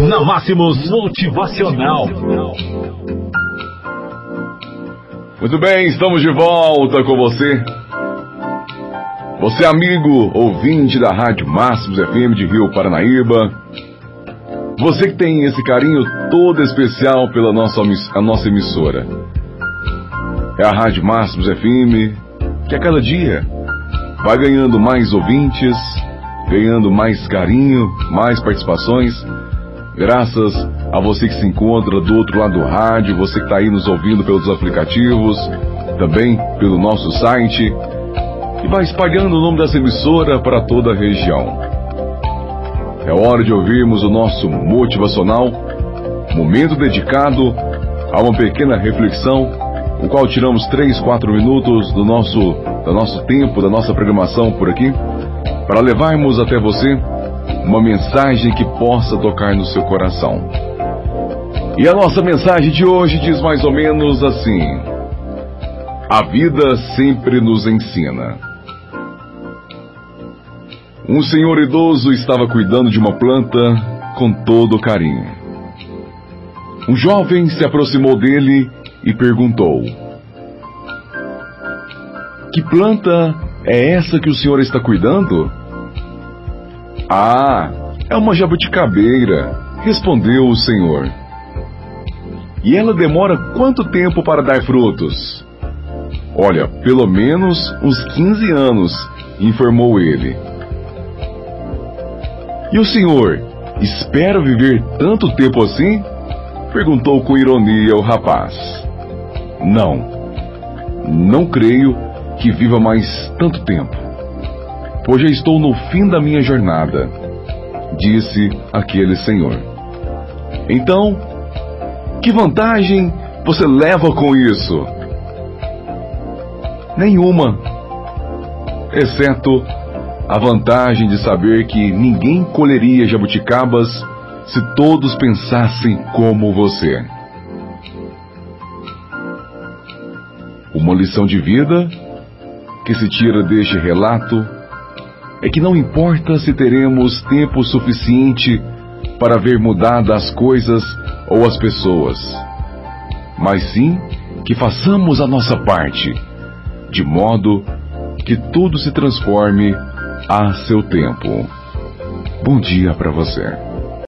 na Máximos Motivacional. Muito bem, estamos de volta com você. Você, amigo, ouvinte da Rádio Máximos FM de Rio Paranaíba. Você que tem esse carinho todo especial pela nossa, a nossa emissora. É a Rádio Máximos FM que a cada dia vai ganhando mais ouvintes, ganhando mais carinho, mais participações, graças a você que se encontra do outro lado do rádio, você que está aí nos ouvindo pelos aplicativos, também pelo nosso site, e vai espalhando o nome dessa emissora para toda a região. É hora de ouvirmos o nosso motivacional, momento dedicado a uma pequena reflexão, o qual tiramos 3, 4 minutos do nosso, do nosso tempo, da nossa programação por aqui, para levarmos até você uma mensagem que possa tocar no seu coração. E a nossa mensagem de hoje diz mais ou menos assim: A vida sempre nos ensina. Um senhor idoso estava cuidando de uma planta com todo carinho. Um jovem se aproximou dele e perguntou: Que planta é essa que o senhor está cuidando? Ah, é uma jabuticabeira, respondeu o senhor. E ela demora quanto tempo para dar frutos? Olha, pelo menos uns 15 anos, informou ele. E o senhor espera viver tanto tempo assim? Perguntou com ironia o rapaz. Não, não creio que viva mais tanto tempo, pois já estou no fim da minha jornada, disse aquele senhor. Então, que vantagem você leva com isso? Nenhuma, exceto a vantagem de saber que ninguém colheria jabuticabas se todos pensassem como você. Uma lição de vida que se tira deste relato é que não importa se teremos tempo suficiente para ver mudadas as coisas ou as pessoas, mas sim que façamos a nossa parte, de modo que tudo se transforme a seu tempo. Bom dia para você.